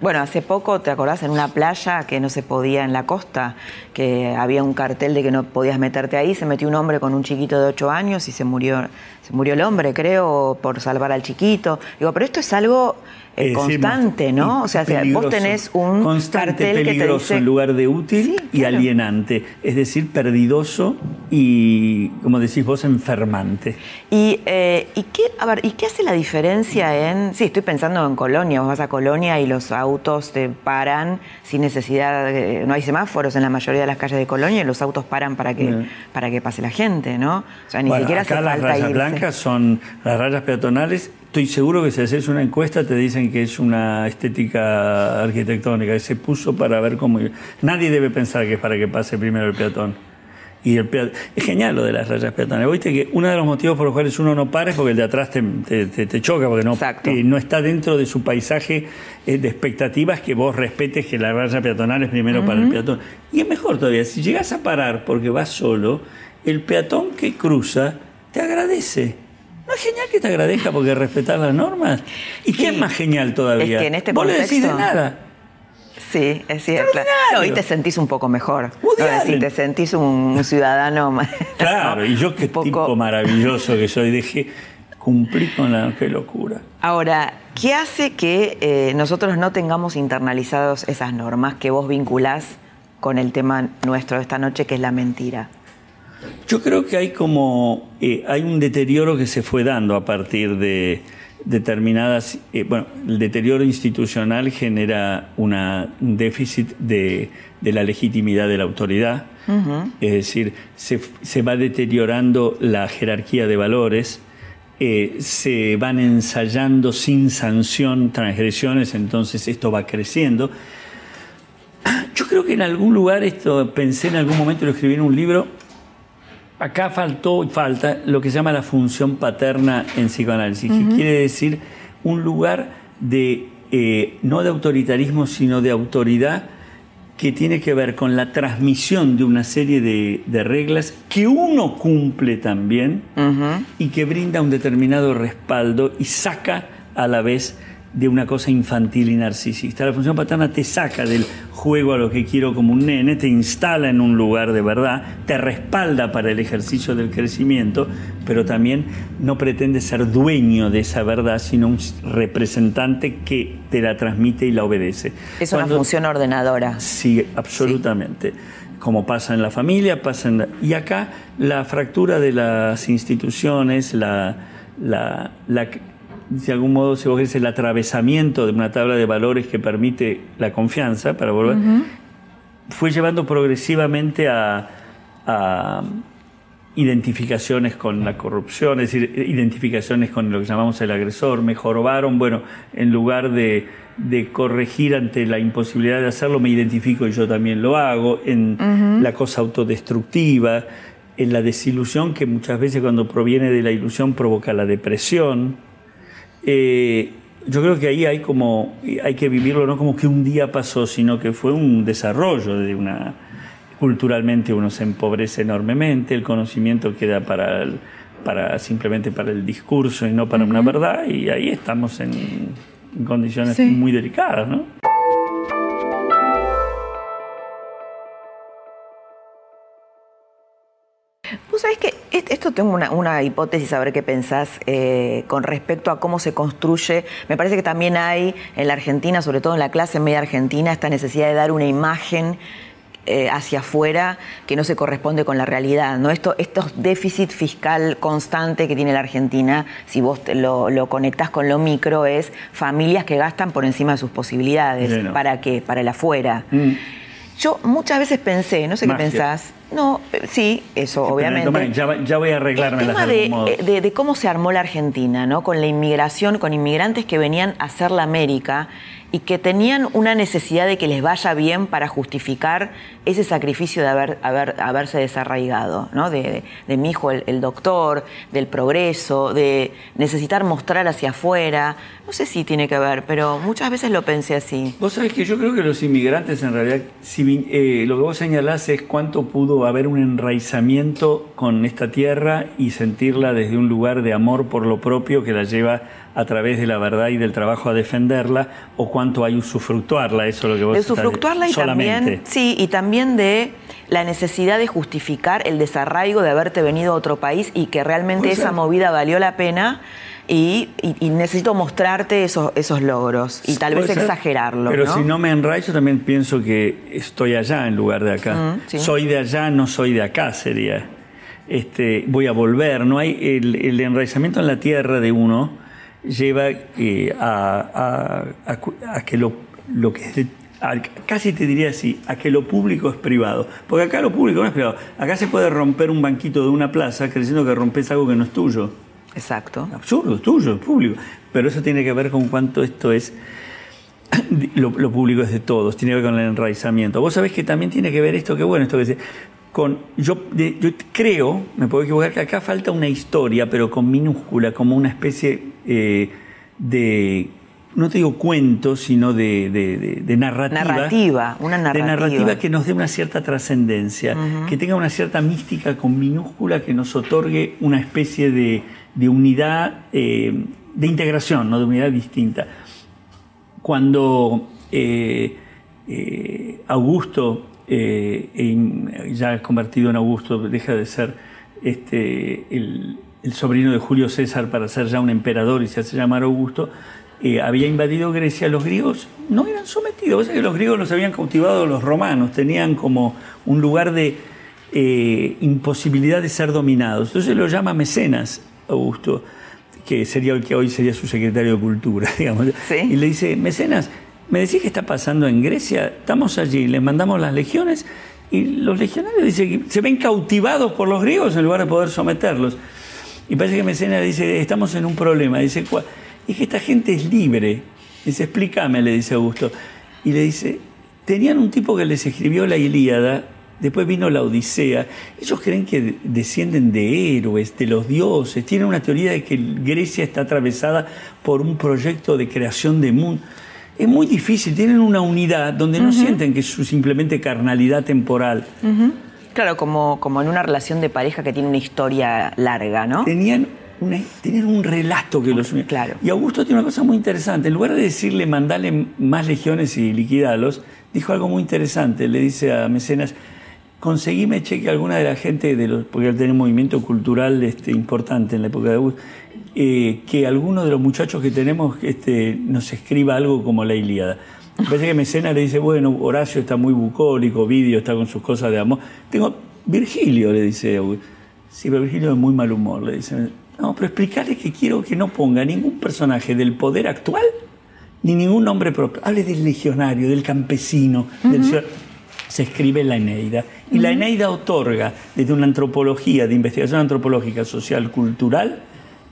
Bueno, hace poco, ¿te acordás? En una playa que no se podía en la costa, que había un cartel de que no podías meterte ahí, se metió un hombre con un chiquito de 8 años y se murió, se murió el hombre, creo, por salvar al chiquito. Digo, pero esto es algo eh, constante, ¿no? O sea, vos tenés un constante peligroso en lugar de útil y alienante, es decir, perdidoso y, como decís vos, enfermante. Y, eh, ¿y, qué, a ver, ¿y qué hace la diferencia en...? Sí, estoy pensando en Colonia, vos vas a Colonia y los autos te paran sin necesidad, no hay semáforos en la mayoría de las calles de Colonia y los autos paran para que, para que pase la gente, ¿no? O sea, ni siquiera hace falta las son las rayas peatonales Estoy seguro que si haces una encuesta te dicen que es una estética arquitectónica, que se puso para ver cómo... Nadie debe pensar que es para que pase primero el peatón. Y el Es genial lo de las rayas peatonales. Viste que uno de los motivos por los cuales uno no para es porque el de atrás te, te, choca, porque no, eh, no está dentro de su paisaje eh, de expectativas que vos respetes que la raya peatonal es primero para el peatón. Y es mejor todavía, si llegas a parar porque vas solo, el peatón que cruza te agradece ¿No es genial que te agradezca porque respetar las normas? ¿Y qué es más genial todavía? Es que en este Vos contexto... le decís de nada. Sí, es cierto. No, y te sentís un poco mejor. No, te sentís un ciudadano más. Claro, y yo qué tipo maravilloso que soy. Dejé, cumplí con la. Qué locura. Ahora, ¿qué hace que eh, nosotros no tengamos internalizados esas normas que vos vinculás con el tema nuestro de esta noche, que es la mentira? Yo creo que hay como eh, hay un deterioro que se fue dando a partir de, determinadas, eh, bueno, el deterioro institucional genera una, un déficit de, la legitimidad de la autoridad, es decir, se, va deteriorando la jerarquía de valores, eh, se van ensayando sin sanción transgresiones, entonces esto va creciendo. Yo creo que en algún lugar, esto pensé en algún momento, lo escribí en un libro, acá faltó y falta lo que se llama la función paterna en psicoanálisis, que quiere decir un lugar de, eh, no de autoritarismo, sino de autoridad que tiene que ver con la transmisión de una serie de, reglas que uno cumple también y que brinda un determinado respaldo y saca a la vez de una cosa infantil y narcisista. La función paterna te saca del juego a lo que quiero como un nene, te instala en un lugar de verdad, te respalda para el ejercicio del crecimiento, pero también no pretende ser dueño de esa verdad, sino un representante que te la transmite y la obedece. Es una función ordenadora. Sí, absolutamente. Como pasa en la familia, pasa en y acá la fractura de las instituciones, la, la, la de algún modo, si vos querés, el atravesamiento de una tabla de valores que permite la confianza para volver, fue llevando progresivamente a, identificaciones con la corrupción, es decir, identificaciones con lo que llamamos el agresor, me jorobaron, bueno, en lugar de, corregir ante la imposibilidad de hacerlo, me identifico y yo también lo hago, en la cosa autodestructiva, en la desilusión que muchas veces cuando proviene de la ilusión provoca la depresión, eh, yo creo que ahí hay como hay que vivirlo no como que un día pasó, sino que fue un desarrollo de una culturalmente uno se empobrece enormemente, el conocimiento queda para para simplemente para el discurso y no para una verdad y ahí estamos en, condiciones muy delicadas, ¿no? Tengo una, hipótesis, a ver qué pensás eh, con respecto a cómo se construye. Me parece que también hay en la Argentina, sobre todo en la clase media argentina, esta necesidad de dar una imagen eh, hacia afuera que no se corresponde con la realidad. ¿no? Esto, estos déficit fiscal constante que tiene la Argentina, si vos lo, lo conectás con lo micro, es familias que gastan por encima de sus posibilidades. ¿Para qué? Para el afuera. Mm. Yo muchas veces pensé, no sé qué pensás, no, sí, eso obviamente. ya, voy a arreglarme el tema de, de, de, cómo se armó la Argentina, ¿no? Con la inmigración, con inmigrantes que venían a hacer la América y que tenían una necesidad de que les vaya bien para justificar ese sacrificio de haber, haber haberse desarraigado, ¿no? De, mi hijo el, doctor, del progreso, de necesitar mostrar hacia afuera. No sé si tiene que ver, pero muchas veces lo pensé así. Vos sabés que yo creo que los inmigrantes en realidad, eh, lo que vos señalás es cuánto pudo haber un enraizamiento con esta tierra y sentirla desde un lugar de amor por lo propio que la lleva a través de la verdad y del trabajo a defenderla, o cuánto hay usufructuarla, eso es lo que vos De usufructuarla y también, sí, y también de la necesidad de justificar el desarraigo de haberte venido a otro país y que realmente esa movida valió la pena. Y, necesito mostrarte esos, esos logros y tal vez exagerarlo. Pero si no me enraizo, también pienso que estoy allá en lugar de acá. Mm, soy de allá, no soy de acá, sería. Este, voy a volver. No hay el, el enraizamiento en la tierra de uno lleva eh, a, que lo, lo que es casi te diría así, a que lo público es privado. Porque acá lo público no es privado. Acá se puede romper un banquito de una plaza creyendo que rompes algo que no es tuyo. Exacto. Absurdo, es tuyo, es público. Pero eso tiene que ver con cuánto esto es. Lo, público es de todos, tiene que ver con el enraizamiento. Vos sabés que también tiene que ver esto, que bueno, esto que dice, con, yo, yo creo, me puedo equivocar, que acá falta una historia, pero con minúscula, como una especie eh, de, no te digo cuento, sino de, narrativa. Narrativa, una narrativa. De narrativa que nos dé una cierta trascendencia, que tenga una cierta mística con minúscula que nos otorgue una especie de, unidad, eh, de integración, no de unidad distinta. Cuando eh, Augusto eh, ya convertido en Augusto, deja de ser este, el, sobrino de Julio César para ser ya un emperador y se hace llamar Augusto, eh, había invadido Grecia, los griegos no eran sometidos, que los griegos los habían cautivado los romanos, tenían como un lugar de eh, imposibilidad de ser dominados. Entonces lo llama mecenas Augusto, que sería el que hoy sería su secretario de Cultura, digamos. Y le dice, Mecenas, ¿me decís qué está pasando en Grecia? Estamos allí, les mandamos las legiones y los legionarios dice, se ven cautivados por los griegos en lugar de poder someterlos. Y parece que Mecenas dice, estamos en un problema. Dice, es que esta gente es libre. Dice, explícame, le dice Augusto. Y le dice, tenían un tipo que les escribió la Ilíada Después vino la Odisea. Ellos creen que descienden de héroes, de los dioses. Tienen una teoría de que Grecia está atravesada por un proyecto de creación de mundo. Es muy difícil. Tienen una unidad donde no sienten que es simplemente carnalidad temporal. Claro, como, como en una relación de pareja que tiene una historia larga, ¿no? Tenían un relato que los unía. Claro. Y Augusto tiene una cosa muy interesante. En lugar de decirle mandale más legiones y liquidalos, dijo algo muy interesante. Le dice a Mecenas, conseguíme cheque alguna de la gente, de los, porque él tenía un movimiento cultural este, importante en la época de Augusto, eh, que alguno de los muchachos que tenemos este, nos escriba algo como la Ilíada. Parece que Mecenas le dice, bueno, Horacio está muy bucólico, Vidio está con sus cosas de amor. Tengo, Virgilio, le dice. Sí, pero Virgilio es muy mal humor, le dice. No, pero explicarle que quiero que no ponga ningún personaje del poder actual ni ningún nombre propio. Hable del legionario, del campesino, del ciudadano se escribe la Eneida. Y la Eneida otorga, desde una antropología, de investigación antropológica, social, cultural,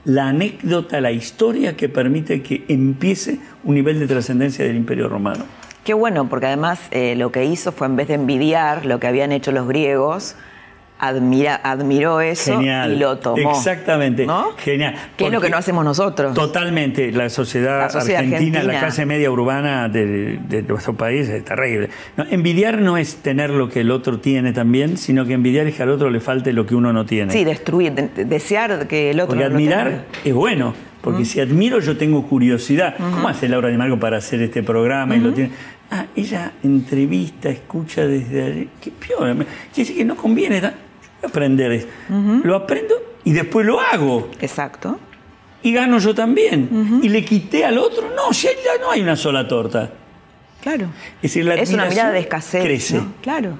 la anécdota, la historia que permite que empiece un nivel de trascendencia del Imperio Romano. Qué bueno, porque además eh, lo que hizo fue en vez de envidiar lo que habían hecho los griegos, admira, admiró eso y lo tomó. Exactamente. ¿No? Genial. ¿Qué es lo que no hacemos nosotros? Totalmente. La sociedad, argentina, la clase media urbana de, nuestro país es terrible. envidiar no es tener lo que el otro tiene también, sino que envidiar es que al otro le falte lo que uno no tiene. Sí, destruir, desear que el otro Porque admirar es bueno. Porque si admiro, yo tengo curiosidad. ¿Cómo hace Laura Di Marco para hacer este programa? y lo tiene? Ah, ella entrevista, escucha desde allí. Qué peor. Quiere decir que no conviene aprender esto. Lo aprendo y después lo hago. Exacto. Y gano yo también. Y le quité al otro. No, si ya no hay una sola torta. Claro. Es, decir, la es una mirada de escasez. Crece. Claro.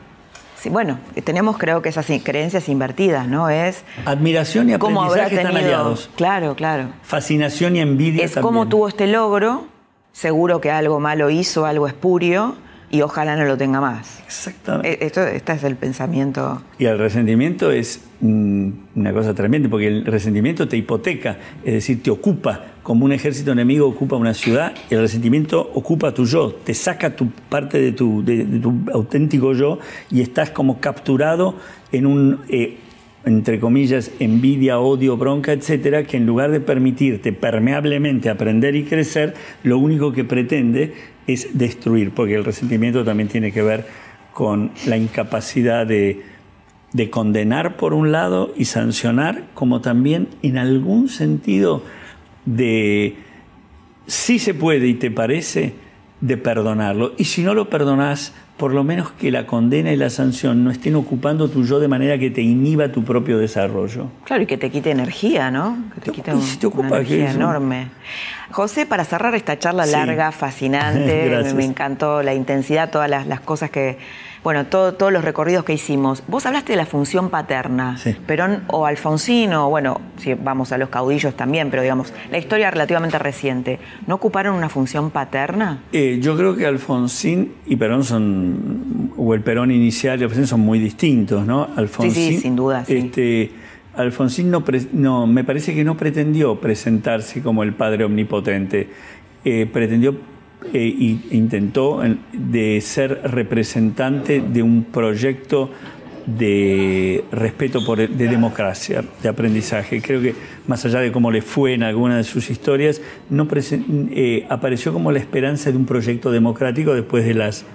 Sí, bueno, tenemos creo que esas creencias invertidas, ¿no? Es admiración y aprendizaje están aliados. Claro, claro. Fascinación y envidia Es como tuvo este logro, seguro que algo malo hizo, algo espurio, y ojalá no lo tenga más. Exactamente. E, esto, este es el pensamiento. Y el resentimiento es mm, una cosa tremenda, porque el resentimiento te hipoteca, es decir, te ocupa, como un ejército enemigo ocupa una ciudad, y el resentimiento ocupa tu yo, te saca tu parte de tu, de, tu auténtico yo y estás como capturado en un... Eh, entre comillas, envidia, odio, bronca, etcétera, que en lugar de permitirte permeablemente aprender y crecer, lo único que pretende es destruir, porque el resentimiento también tiene que ver con la incapacidad de, condenar por un lado y sancionar, como también en algún sentido de, si se puede y te parece, de perdonarlo. Y si no lo perdonas, por lo menos que la condena y la sanción no estén ocupando tu yo de manera que te inhiba tu propio desarrollo. Claro, y que te quite energía, ¿no? Que te, quite una energía enorme. José, para cerrar esta charla larga, fascinante, me, encantó la intensidad, todas las cosas que bueno, todos los recorridos que hicimos. Vos hablaste de la función paterna. Perón o Alfonsín, o bueno, si vamos a los caudillos también, pero digamos, la historia relativamente reciente, ¿no ocuparon una función paterna? Eh, yo creo que Alfonsín y Perón son, o el Perón inicial y Alfonsín son muy distintos, ¿no? Alfonsín, sí, sí, sin duda. Sí. Este, Alfonsín no, no, me parece que no pretendió presentarse como el padre omnipotente. Eh, pretendió e intentó de ser representante de un proyecto de respeto por de democracia, de aprendizaje. Creo que más allá de cómo le fue en alguna de sus historias, no eh, apareció como la esperanza de un proyecto democrático después de las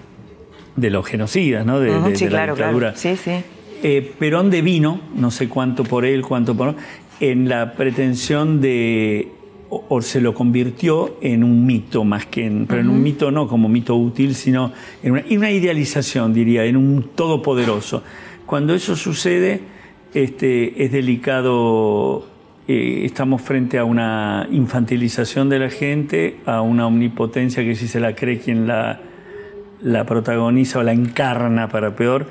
de los genocidas, ¿no? De, sí, claro, Claro. Sí, sí. Eh, Perón devino, no sé cuánto por él, cuánto por en la pretensión de o, se lo convirtió en un mito más que en, pero en un mito no como mito útil, sino en una, idealización, diría, en un todopoderoso. Cuando eso sucede, este, es delicado, eh, estamos frente a una infantilización de la gente, a una omnipotencia que si se la cree quien la, la protagoniza o la encarna para peor,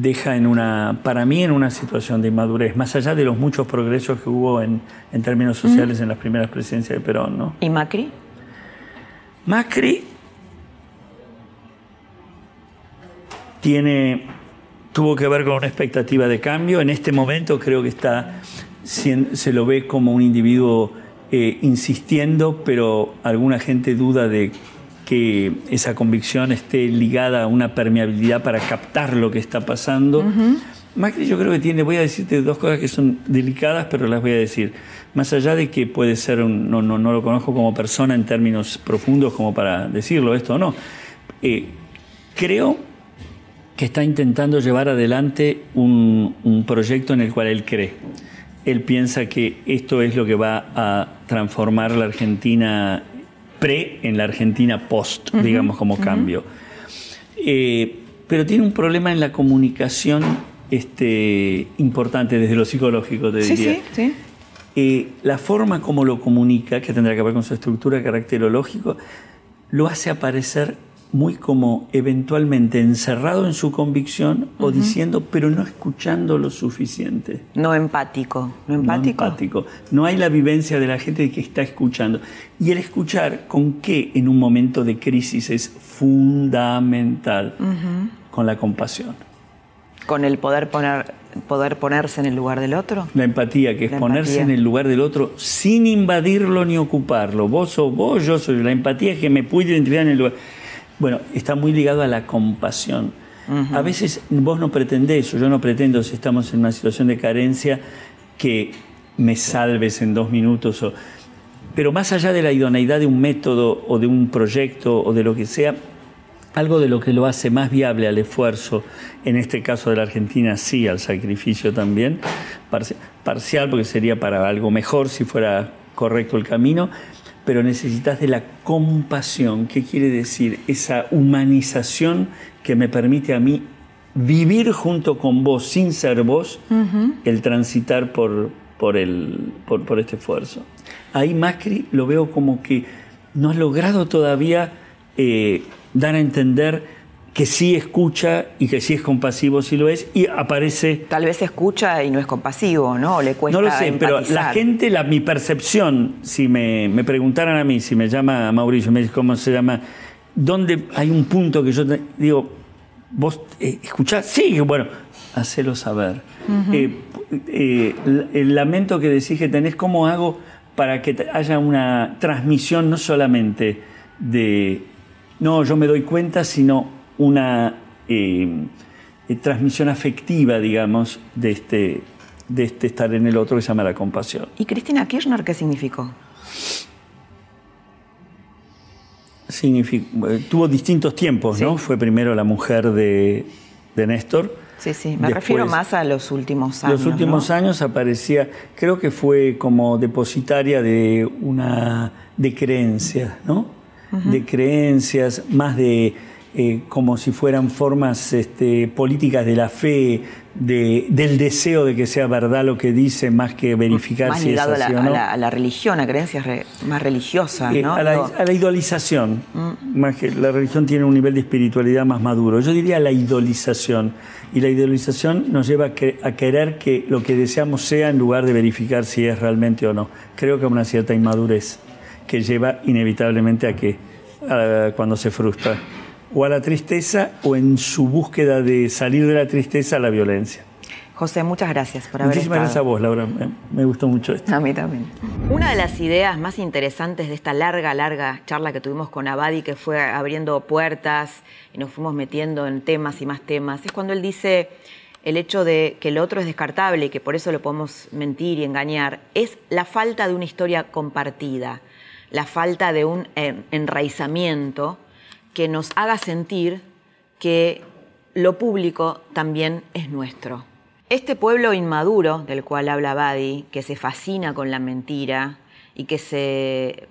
deja en una, para mí, en una situación de inmadurez, más allá de los muchos progresos que hubo en, en términos sociales en las primeras presidencias de Perón. ¿no? ¿Y Macri? Macri tiene, tuvo que ver con una expectativa de cambio. En este momento creo que está, se lo ve como un individuo eh, insistiendo, pero alguna gente duda de que esa convicción esté ligada a una permeabilidad para captar lo que está pasando. Macri yo creo que tiene, voy a decirte dos cosas que son delicadas, pero las voy a decir. Más allá de que puede ser, un, no, no, no, lo conozco como persona en términos profundos como para decirlo esto o no, eh, creo que está intentando llevar adelante un, un proyecto en el cual él cree. Él piensa que esto es lo que va a transformar la Argentina pre en la Argentina post, digamos, como cambio. Eh, pero tiene un problema en la comunicación este, importante desde lo psicológico, te diría. Sí, sí, eh, la forma como lo comunica, que tendrá que ver con su estructura caracterológico, lo hace aparecer muy como eventualmente encerrado en su convicción o diciendo, pero no escuchando lo suficiente. No empático. No empático. No empático. No hay la vivencia de la gente que está escuchando. Y el escuchar con qué en un momento de crisis es fundamental, con la compasión. Con el poder poner poder ponerse en el lugar del otro. La empatía, que es ponerse en el lugar del otro sin invadirlo ni ocuparlo. Vos sos vos, yo soy. La empatía es que me puedo identificar en el lugar. Bueno, está muy ligado a la compasión. A veces vos no pretendés, o yo no pretendo, si estamos en una situación de carencia, que me salves en dos minutos. O... Pero más allá de la idoneidad de un método o de un proyecto o de lo que sea, algo de lo que lo hace más viable al esfuerzo, en este caso de la Argentina sí, al sacrificio también, parcial porque sería para algo mejor si fuera correcto el camino, pero necesitas de la compasión. ¿Qué quiere decir? Esa humanización que me permite a mí vivir junto con vos, sin ser vos, el transitar por, por, el, por, este esfuerzo. Ahí Macri lo veo como que no ha logrado todavía eh, dar a entender que sí escucha y que sí es compasivo si lo es, y aparece... Tal vez escucha y no es compasivo, ¿no? le cuesta No lo sé, pero la gente, la, mi percepción, si me, me, preguntaran a mí, si me llama Mauricio, me dice cómo se llama, ¿dónde hay un punto que yo digo, vos eh, escuchás? Sí, bueno, hacelo saber. Eh, eh, el lamento que decís que tenés, ¿cómo hago para que haya una transmisión no solamente de, no, yo me doy cuenta, sino una eh, eh, transmisión afectiva, digamos, de este, de este estar en el otro que se llama la compasión. ¿Y Cristina Kirchner qué significó? Eh, tuvo distintos tiempos, ¿no? Fue primero la mujer de, de Néstor. Sí, sí, me refiero más a los últimos años. Los últimos años aparecía, creo que fue como depositaria de una de creencias, ¿no? De creencias, más de eh, como si fueran formas este, políticas de la fe, de, del deseo de que sea verdad lo que dice, más que verificar si es así a la, o no. A la, religión, a creencias más religiosas, eh, ¿no? a, la, a, la, idolización, mm. más que la religión tiene un nivel de espiritualidad más maduro. Yo diría la idolización. Y la idolización nos lleva a, que, a querer que lo que deseamos sea en lugar de verificar si es realmente o no. Creo que una cierta inmadurez que lleva inevitablemente a que cuando se frustra o a la tristeza o en su búsqueda de salir de la tristeza a la violencia. José, muchas gracias por haber Muchísimas gracias a vos, Laura. Me, gustó mucho esto. A mí también. Una de las ideas más interesantes de esta larga, larga charla que tuvimos con Abadi, que fue abriendo puertas y nos fuimos metiendo en temas y más temas, es cuando él dice el hecho de que el otro es descartable y que por eso lo podemos mentir y engañar, es la falta de una historia compartida, la falta de un enraizamiento que nos haga sentir que lo público también es nuestro. Este pueblo inmaduro del cual habla Badi, que se fascina con la mentira y que se,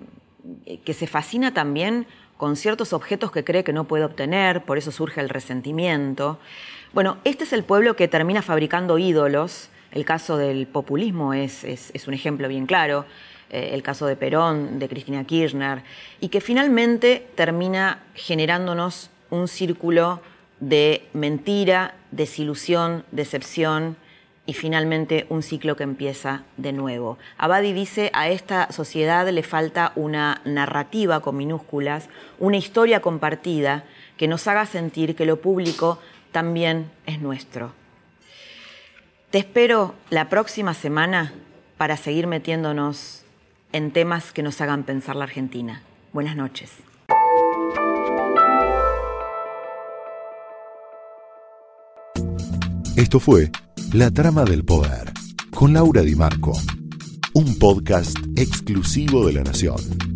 que se fascina también con ciertos objetos que cree que no puede obtener, por eso surge el resentimiento. Bueno, este es el pueblo que termina fabricando ídolos. El caso del populismo es, es, es un ejemplo bien claro. Eh, el caso de Perón, de Cristina Kirchner, y que finalmente termina generándonos un círculo de mentira, desilusión, decepción y finalmente un ciclo que empieza de nuevo. Abadi dice, a esta sociedad le falta una narrativa con minúsculas, una historia compartida que nos haga sentir que lo público también es nuestro. Te espero la próxima semana para seguir metiéndonos en temas que nos hagan pensar la Argentina. Buenas noches. Esto fue La Trama del Poder con Laura Di Marco, un podcast exclusivo de La Nación.